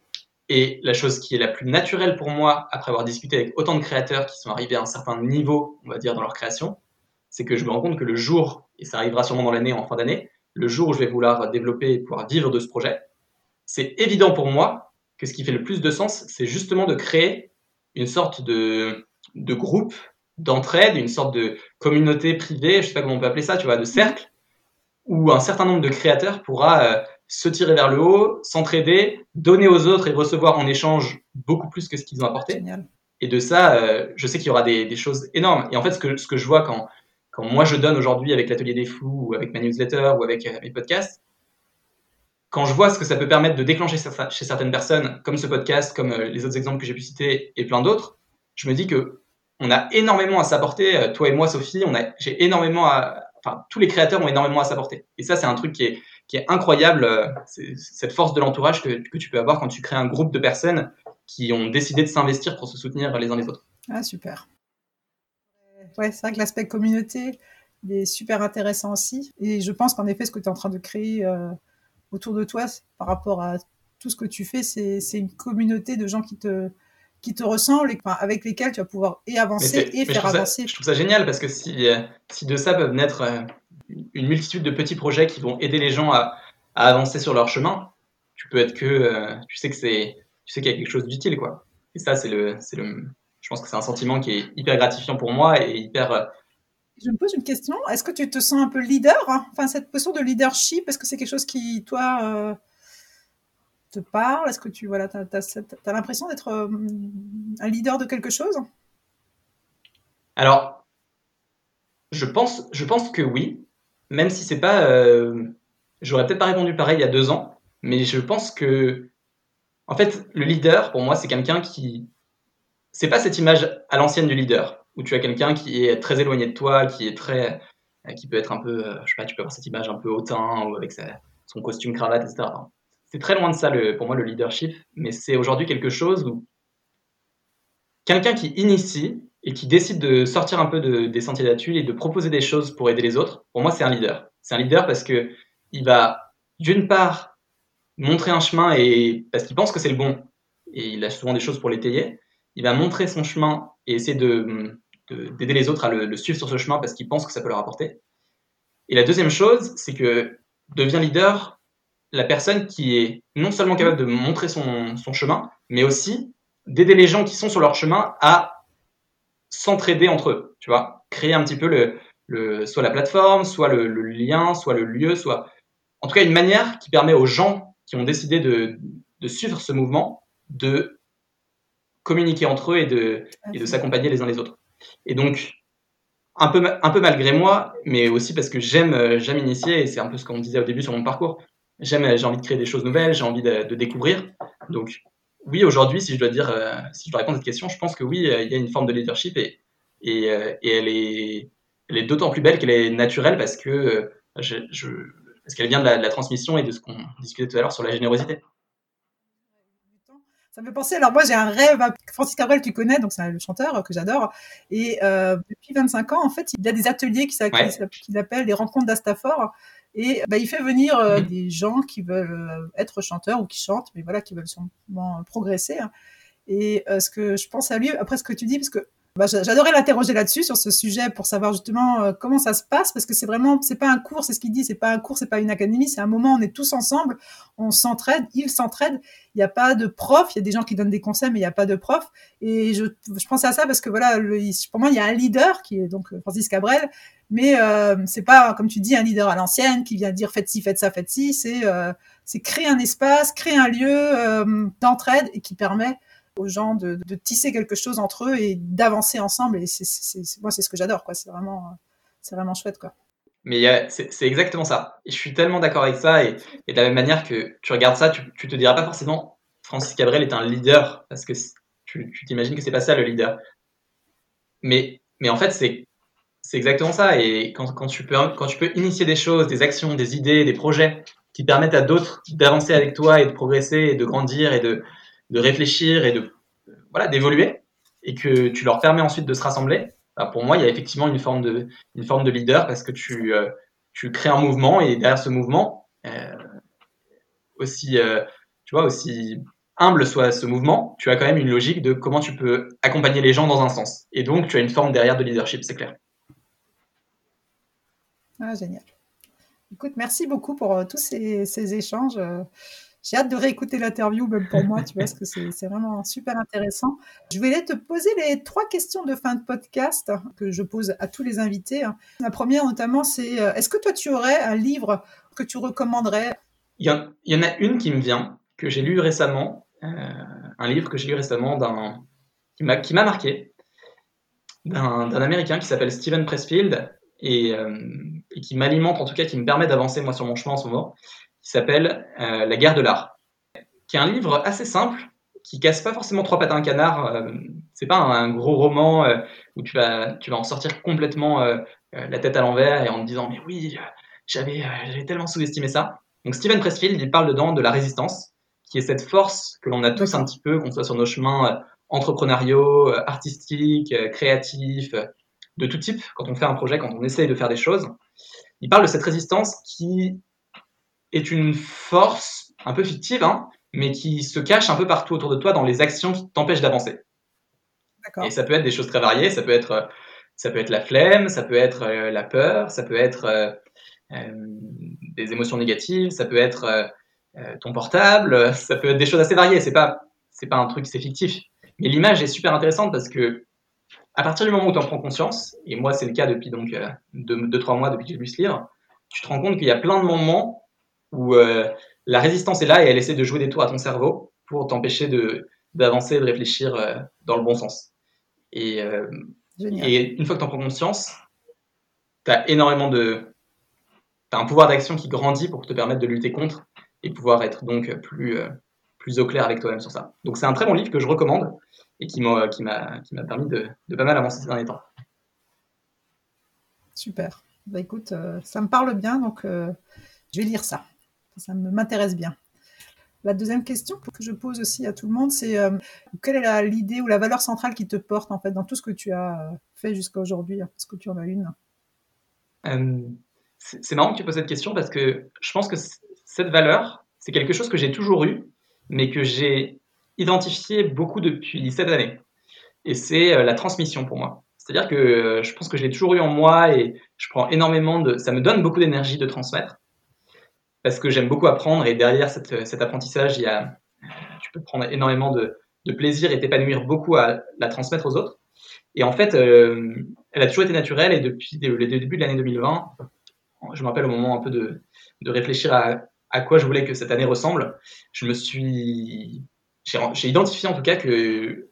Et la chose qui est la plus naturelle pour moi, après avoir discuté avec autant de créateurs qui sont arrivés à un certain niveau, on va dire, dans leur création, c'est que je me rends compte que le jour, et ça arrivera sûrement dans l'année, en fin d'année, le jour où je vais vouloir développer et pouvoir vivre de ce projet, c'est évident pour moi que ce qui fait le plus de sens, c'est justement de créer une sorte de, de groupe d'entraide, une sorte de communauté privée, je sais pas comment on peut appeler ça, tu vois, de cercle, où un certain nombre de créateurs pourra euh, se tirer vers le haut, s'entraider, donner aux autres et recevoir en échange beaucoup plus que ce qu'ils ont apporté. Et de ça, euh, je sais qu'il y aura des, des, choses énormes. Et en fait, ce que, ce que je vois quand, quand moi je donne aujourd'hui avec l'atelier des fous, ou avec ma newsletter, ou avec euh, mes podcasts, quand je vois ce que ça peut permettre de déclencher chez certaines personnes, comme ce podcast, comme euh, les autres exemples que j'ai pu citer et plein d'autres, je me dis que on a énormément à s'apporter. Euh, toi et moi, Sophie, on a, j'ai énormément à, tous les créateurs ont énormément à s'apporter. Et ça, c'est un truc qui est, qui est incroyable. Euh, cette force de l'entourage que, que tu peux avoir quand tu crées un groupe de personnes qui ont décidé de s'investir pour se soutenir les uns les autres. Ah, super. Ouais, c'est vrai que l'aspect communauté, il est super intéressant aussi. Et je pense qu'en effet, ce que tu es en train de créer, autour de toi par rapport à tout ce que tu fais, c'est une communauté de gens qui te, qui te ressemblent et avec lesquels tu vas pouvoir et avancer et faire avancer. je trouve ça génial parce que si, euh, si de ça peuvent naître euh, une multitude de petits projets qui vont aider les gens à, à avancer sur leur chemin, tu peux être que, euh, tu sais que c'est, tu sais qu'il y a quelque chose d'utile, quoi. Et ça, c'est le, c'est le, je pense que c'est un sentiment qui est hyper gratifiant pour moi et hyper je me pose une question. Est-ce que tu te sens un peu leader hein Enfin, cette posture de leadership, est-ce que c'est quelque chose qui, toi, euh, te parle? Est-ce que tu voilà, as, as, l'impression d'être euh, un leader de quelque chose? Alors, je pense, je pense que oui, même si c'est pas. Euh, j'aurais peut-être pas répondu pareil il y a deux ans, mais je pense que. En fait, le leader, pour moi, c'est quelqu'un qui. C'est pas cette image à l'ancienne du leader où tu as quelqu'un qui est très éloigné de toi, qui est très, euh, qui peut être un peu, euh, je sais pas, tu peux avoir cette image un peu hautain ou avec son costume cravate, etc. c'est très loin de ça pour moi le leadership, mais c'est aujourd'hui quelque chose où quelqu'un qui initie et qui décide de sortir un peu de, des sentiers battus et de proposer des choses pour aider les autres, pour moi c'est un leader. C'est un leader parce que il va d'une part montrer un chemin et parce qu'il pense que c'est le bon et il a souvent des choses pour l'étayer. Il va montrer son chemin et essayer de d'aider les autres à le, suivre sur ce chemin parce qu'ils pensent que ça peut leur apporter. Et la deuxième chose, c'est que devient leader la personne qui est non seulement capable de montrer son, son chemin, mais aussi d'aider les gens qui sont sur leur chemin à s'entraider entre eux, tu vois, créer un petit peu le, le soit la plateforme, soit le, le, lien, soit le lieu, soit en tout cas une manière qui permet aux gens qui ont décidé de, de suivre ce mouvement de communiquer entre eux et de, et de s'accompagner les uns les autres. Et donc, un peu, malgré moi, mais aussi parce que j'aime, j'aime initier, et c'est un peu ce qu'on disait au début sur mon parcours. J'aime, j'ai envie de créer des choses nouvelles, j'ai envie de, découvrir. Donc, oui, aujourd'hui, si je dois dire, euh, si je dois répondre à cette question, je pense que oui, il y a une forme de leadership et, et, euh, elle est, elle est d'autant plus belle qu'elle est naturelle parce que euh, parce qu'elle vient de la, transmission et de ce qu'on discutait tout à l'heure sur la générosité. Ça me fait penser, alors moi j'ai un rêve, Francis Cabrel tu connais, donc c'est le chanteur que j'adore, et euh, depuis 25 ans en fait il y a des ateliers qu'il ouais. appelle les rencontres d'Astafor, et bah, il fait venir euh, mmh. des gens qui veulent euh, être chanteurs ou qui chantent, mais voilà, qui veulent sûrement progresser. Hein. Et euh, ce que je pense à lui, après ce que tu dis, parce que bah, j'adorais l'interroger là-dessus sur ce sujet pour savoir justement euh, comment ça se passe parce que c'est vraiment c'est pas un cours c'est ce qu'il dit c'est pas un cours c'est pas une académie c'est un moment on est tous ensemble on s'entraide ils s'entraident il n'y a pas de prof il y a des gens qui donnent des conseils mais il n'y a pas de prof et je, je pensais à ça parce que voilà le, pour moi il y a un leader qui est donc Francis Cabrel mais euh, c'est pas comme tu dis un leader à l'ancienne qui vient dire faites ci faites ça faites ci c'est euh, c'est créer un espace créer un lieu euh, d'entraide et qui permet aux gens de, tisser quelque chose entre eux et d'avancer ensemble. Et c'est, moi, c'est ce que j'adore, quoi. C'est vraiment, c'est vraiment chouette, quoi. Mais c'est exactement ça. Je suis tellement d'accord avec ça. Et, et, de la même manière que tu regardes ça, tu, tu te diras pas forcément Francis Cabrel est un leader parce que tu t'imagines que c'est pas ça le leader. Mais, mais en fait, c'est c'est exactement ça. Et quand, quand, tu peux, quand tu peux initier des choses, des actions, des idées, des projets qui permettent à d'autres d'avancer avec toi et de progresser et de grandir et de, de réfléchir et de voilà d'évoluer et que tu leur permets ensuite de se rassembler, bah pour moi, il y a effectivement une forme de, une forme de leader parce que tu, euh, tu crées un mouvement et derrière ce mouvement, euh, aussi, euh, tu vois, aussi humble soit ce mouvement, tu as quand même une logique de comment tu peux accompagner les gens dans un sens. Et donc, tu as une forme derrière de leadership, c'est clair. Ah, génial. Écoute, merci beaucoup pour tous ces, ces échanges j'ai hâte de réécouter l'interview, même pour moi, tu vois, parce que c'est vraiment super intéressant. Je voulais te poser les trois questions de fin de podcast que je pose à tous les invités. La première, notamment, c'est euh, est-ce que toi, tu aurais un livre que tu recommanderais? Il y, en, a une qui me vient, que j'ai lu récemment, euh, un livre que j'ai lu récemment qui m'a marqué, d'un Américain qui s'appelle Steven Pressfield et, euh, et qui m'alimente, en tout cas, qui me permet d'avancer moi sur mon chemin en ce moment qui s'appelle euh, La guerre de l'art, qui est un livre assez simple, qui casse pas forcément trois pattes à un canard. Euh, c'est pas un, gros roman euh, où tu vas, tu vas en sortir complètement la tête à l'envers et en te disant mais oui, j'avais, tellement sous-estimé ça. Donc Steven Pressfield, il parle dedans de la résistance, qui est cette force que l'on a tous un petit peu, qu'on soit sur nos chemins entrepreneuriaux, artistiques, créatifs, de tout type, quand on fait un projet, quand on essaye de faire des choses. Il parle de cette résistance qui est une force un peu fictive, hein, mais qui se cache un peu partout autour de toi dans les actions qui t'empêchent d'avancer. Et ça peut être des choses très variées, ça peut être, ça peut être la flemme, ça peut être euh, la peur, ça peut être euh, euh, des émotions négatives, ça peut être euh, ton portable, *laughs* ça peut être des choses assez variées. C'est pas, c'est pas un truc, c'est fictif. Mais l'image est super intéressante parce que à partir du moment où tu en prends conscience, et moi c'est le cas depuis donc 2-3 deux, mois depuis que j'ai lu ce livre, tu te rends compte qu'il y a plein de moments où euh, la résistance est là et elle essaie de jouer des tours à ton cerveau pour t'empêcher de d'avancer, de réfléchir euh, dans le bon sens. Et, euh, et une fois que tu en prends conscience, tu as énormément de. Tu as un pouvoir d'action qui grandit pour te permettre de lutter contre et pouvoir être donc plus, plus au clair avec toi-même sur ça. Donc c'est un très bon livre que je recommande et qui m'a permis de, de, pas mal avancer ces derniers temps. Super. Bah écoute, ça me parle bien, donc je vais lire ça ça m'intéresse bien. La deuxième question que je pose aussi à tout le monde, c'est euh, quelle est l'idée ou la valeur centrale qui te porte en fait dans tout ce que tu as euh, fait jusqu'à aujourd'hui Est-ce que tu en as une? Euh, C'est marrant que tu poses cette question parce que je pense que cette valeur, c'est quelque chose que j'ai toujours eu, mais que j'ai identifié beaucoup depuis cette année. Et c'est la transmission pour moi. C'est-à-dire que je pense que je l'ai toujours eu en moi et je prends énormément de. Ça me donne beaucoup d'énergie de transmettre parce que j'aime beaucoup apprendre et derrière cet apprentissage, il y a, tu peux prendre énormément de, plaisir et t'épanouir beaucoup à la transmettre aux autres. Et en fait, euh, elle a toujours été naturelle et depuis le, début de l'année 2020, je me rappelle au moment un peu de, réfléchir à, à quoi je voulais que cette année ressemble, je me suis, j'ai identifié en tout cas que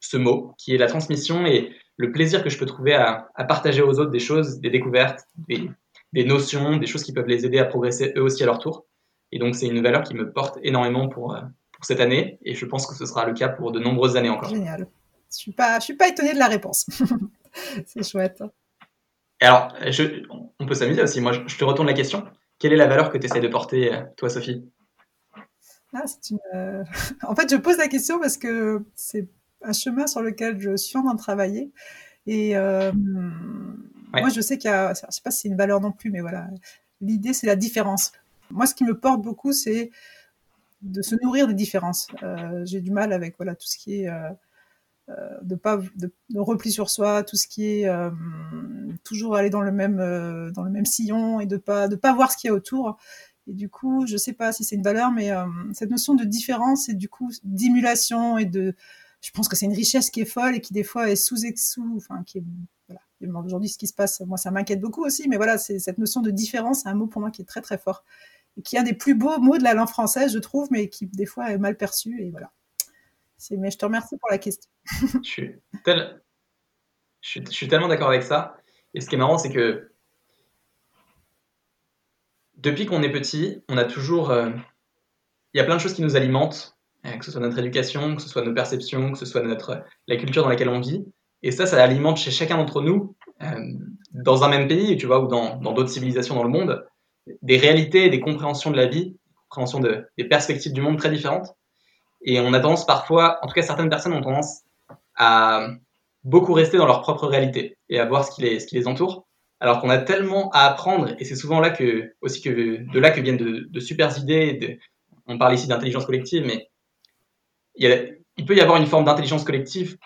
ce mot, qui est la transmission et le plaisir que je peux trouver à, à partager aux autres des choses, des découvertes, des, des, notions, des choses qui peuvent les aider à progresser eux aussi à leur tour. Et donc c'est une valeur qui me porte énormément pour, pour cette année et je pense que ce sera le cas pour de nombreuses années encore. Génial. Je suis pas, je suis pas étonnée de la réponse. *laughs* c'est chouette. Et alors, je, on peut s'amuser aussi. Moi, je te retourne la question. Quelle est la valeur que tu essaies de porter, euh, toi, Sophie? Ah, une... Euh, *laughs* en fait, je pose la question parce que c'est un chemin sur lequel je suis en train de travailler. Et euh, moi, je sais qu'il y a, je sais pas si c'est une valeur non plus, mais voilà, l'idée, c'est la différence. Moi, ce qui me porte beaucoup, c'est de se nourrir des différences. J'ai du mal avec voilà tout ce qui est euh, de pas de, repli sur soi, tout ce qui est euh, toujours aller dans le même euh, dans le même sillon et de pas de pas voir ce qu'il y a autour. Et du coup, je sais pas si c'est une valeur, mais cette notion de différence et du coup d'émulation et de, je pense que c'est une richesse qui est folle et qui des fois est sous sous, enfin qui est voilà. Aujourd'hui, ce qui se passe, moi, ça m'inquiète beaucoup aussi, mais voilà, c'est cette notion de différence, c'est un mot pour moi qui est très très fort et qui est un des plus beaux mots de la langue française, je trouve, mais qui des fois est mal perçu et voilà. Mais je te remercie pour la question. je, suis tellement d'accord avec ça. Et ce qui est marrant, c'est que depuis qu'on est petit, on a toujours. Euh, il y a plein de choses qui nous alimentent, euh, que ce soit notre éducation, que ce soit nos perceptions, que ce soit notre, la culture dans laquelle on vit. Et ça, ça alimente chez chacun d'entre nous, euh, dans un même pays, tu vois, ou dans d'autres civilisations dans le monde, des réalités, des compréhensions de la vie, compréhensions de, des perspectives du monde très différentes. Et on a tendance parfois, en tout cas certaines personnes ont tendance à beaucoup rester dans leur propre réalité et à voir ce qui les, ce qui les entoure. Alors qu'on a tellement à apprendre, et c'est souvent là que, aussi que, de là que viennent de, de super idées. on parle ici d'intelligence collective, mais il, peut y avoir une forme d'intelligence collective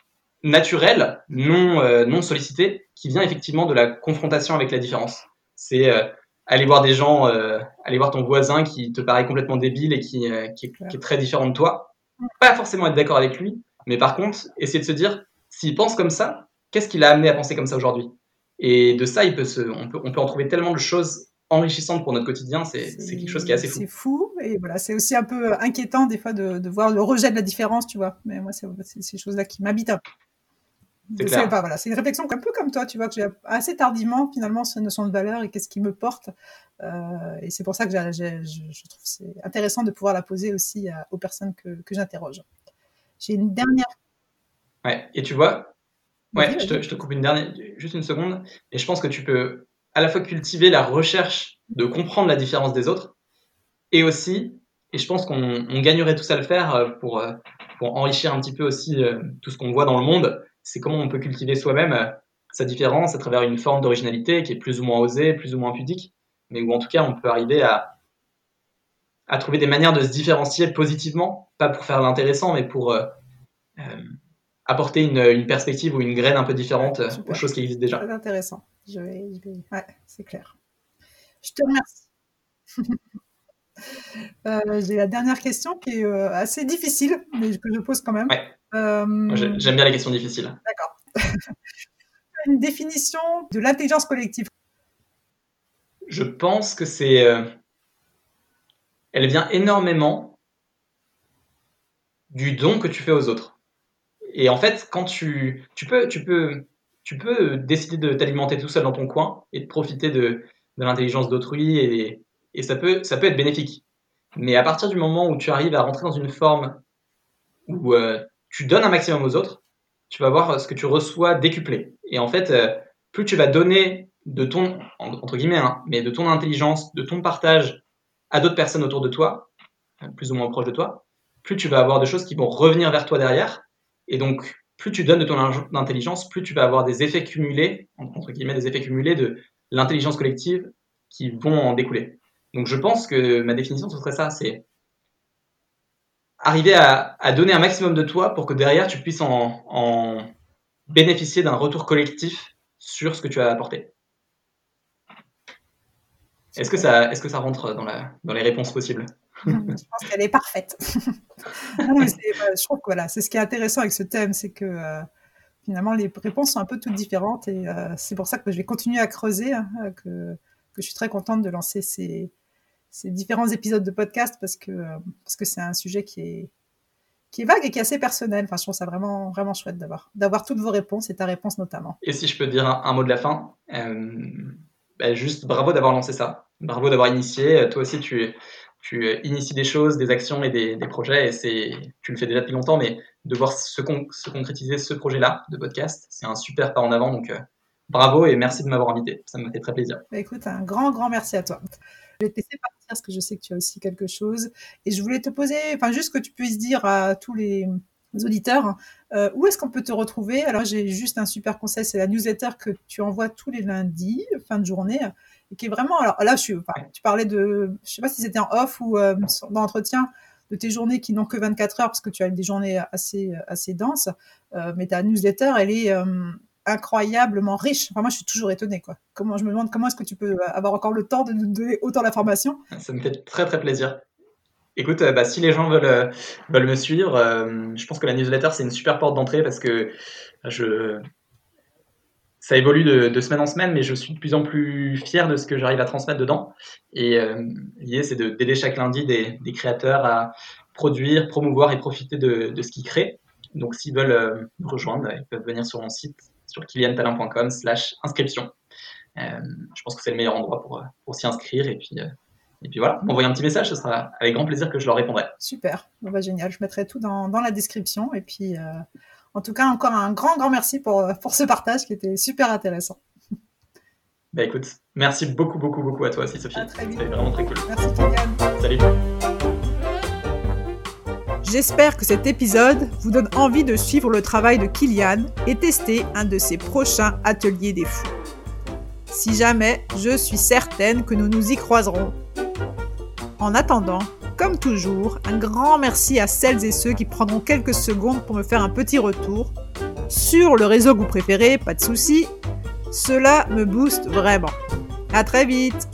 naturelle, non, euh, non sollicitée, qui vient effectivement de la confrontation avec la différence. C'est euh, aller voir des gens, euh, aller voir ton voisin qui te paraît complètement débile et qui, qui, est, qui est très différent de toi, pas forcément être d'accord avec lui, mais par contre, essayer de se dire, s'il pense comme ça, qu'est-ce qui l'a amené à penser comme ça aujourd'hui? Et de ça, il peut se, on, peut, on peut en trouver tellement de choses enrichissantes pour notre quotidien, c'est quelque chose qui est assez fou. C'est fou, et voilà, c'est aussi un peu inquiétant des fois de, de, voir le rejet de la différence, tu vois. Mais moi, c'est ces choses-là qui m'habitent un peu. C'est pas, voilà, c'est une réflexion un peu comme toi, tu vois, que j'ai assez tardivement finalement cette notion de valeur et qu'est-ce qui me porte. Euh, et c'est pour ça que je, je, trouve c'est intéressant de pouvoir la poser aussi aux personnes que, que j'interroge. J'ai une dernière. Ouais, et tu vois, ouais, je te, je te, coupe une dernière, juste une seconde, et je pense que tu peux à la fois cultiver la recherche de comprendre la différence des autres, et aussi, et je pense qu'on gagnerait tous à le faire euh, pour, euh, pour enrichir un petit peu aussi tout ce qu'on voit dans le monde, c'est comment on peut cultiver soi-même euh, sa différence à travers une forme d'originalité qui est plus ou moins osée, plus ou moins pudique, mais où en tout cas on peut arriver à, à trouver des manières de se différencier positivement, pas pour faire l'intéressant, mais pour euh, euh, apporter une, une, perspective ou une graine un peu différente aux choses qui existent déjà. Très intéressant. Je vais, je vais... Ouais, c'est clair. Je te remercie. *laughs* euh, J'ai la dernière question qui est assez difficile, mais que je pose quand même. Ouais. J'aime bien les questions difficiles. D'accord. *laughs* Une définition de l'intelligence collective. Je pense que c'est. Euh, elle vient énormément du don que tu fais aux autres. Et en fait, quand tu, tu peux, tu peux, tu peux décider de t'alimenter tout seul dans ton coin et de profiter de, de l'intelligence d'autrui et, et ça peut, ça peut être bénéfique. Mais à partir du moment où tu arrives à rentrer dans une forme où euh, tu donnes un maximum aux autres, tu vas voir ce que tu reçois décuplé. Et en fait, euh, plus tu vas donner de ton, entre guillemets, hein, mais de ton intelligence, de ton partage à d'autres personnes autour de toi, euh, plus ou moins proches de toi, plus tu vas avoir de choses qui vont revenir vers toi derrière. Et donc, plus tu donnes de ton intelligence, plus tu vas avoir des effets cumulés, entre guillemets, des effets cumulés de l'intelligence collective qui vont en découler. Donc, je pense que ma définition, ce serait ça, c'est arriver à, donner un maximum de toi pour que derrière tu puisses en, bénéficier d'un retour collectif sur ce que tu as apporté. Est-ce que ça, est-ce que ça rentre dans, les réponses possibles? Je pense qu'elle est parfaite. *laughs* je trouve que voilà, c'est ce qui est intéressant avec ce thème, c'est que euh, finalement les réponses sont un peu toutes différentes et euh, c'est pour ça que je vais continuer à creuser, hein, que je suis très contente de lancer ces, ces différents épisodes de podcast parce que parce que c'est un sujet qui est qui est vague et qui est assez personnel. Enfin, je trouve ça vraiment vraiment chouette d'avoir d'avoir toutes vos réponses et ta réponse notamment. Et si je peux te dire un, mot de la fin, euh, bah, juste bravo d'avoir lancé ça, bravo d'avoir initié. Toi aussi, tu tu inities des choses, des actions et des, des projets, et c'est, tu le fais déjà depuis longtemps, mais de voir se, se concrétiser ce projet-là de podcast, c'est un super pas en avant. Donc, euh, bravo et merci de m'avoir invité. Ça m'a fait très plaisir. Bah, écoute, un grand, grand merci à toi. Je vais te laisser partir parce que je sais que tu as aussi quelque chose. Et je voulais te poser, enfin, juste que tu puisses dire à tous les auditeurs, euh, où est-ce qu'on peut te retrouver? Alors j'ai juste un super conseil, c'est la newsletter que tu envoies tous les lundis, fin de journée, et qui est vraiment. Alors là, tu parlais de, je sais pas si c'était en off ou euh, dans l'entretien de tes journées qui n'ont que 24 heures parce que tu as des journées assez assez denses, euh, mais ta newsletter, elle est euh, incroyablement riche. Enfin, moi, je suis toujours étonnée, quoi. Comment je me demande comment est-ce que tu peux avoir encore le temps de nous donner autant d'informations? Ça me fait très très plaisir. Écoute, bah, si les gens veulent, veulent me suivre, je pense que la newsletter, c'est une super porte d'entrée parce que je, ça évolue de, semaine en semaine, mais je suis de plus en plus fier de ce que j'arrive à transmettre dedans. Et euh, l'idée, c'est d'aider chaque lundi des, créateurs à produire, promouvoir et profiter de, ce qu'ils créent. Donc, s'ils veulent euh, me rejoindre, ils peuvent venir sur mon site, sur kiliantalent.com slash inscription. Euh, je pense que c'est le meilleur endroit pour, pour s'y inscrire. Et puis, et puis voilà, m'envoyer un petit message, ce sera avec grand plaisir que je leur répondrai. Super, bon, bah, génial. Je mettrai tout dans, dans la description. Et puis, en tout cas, encore un grand, grand merci pour, euh, pour ce partage qui était super intéressant. Bah écoute, merci beaucoup, beaucoup, beaucoup à toi aussi, Sophie. C'était vraiment très cool. Merci, Kylian. Salut. J'espère que cet épisode vous donne envie de suivre le travail de Kylian et tester un de ses prochains ateliers des fous. Si jamais, je suis certaine que nous nous y croiserons. En attendant, comme toujours, un grand merci à celles et ceux qui prendront quelques secondes pour me faire un petit retour. Sur le réseau que vous préférez, pas de souci. Cela me booste vraiment. À très vite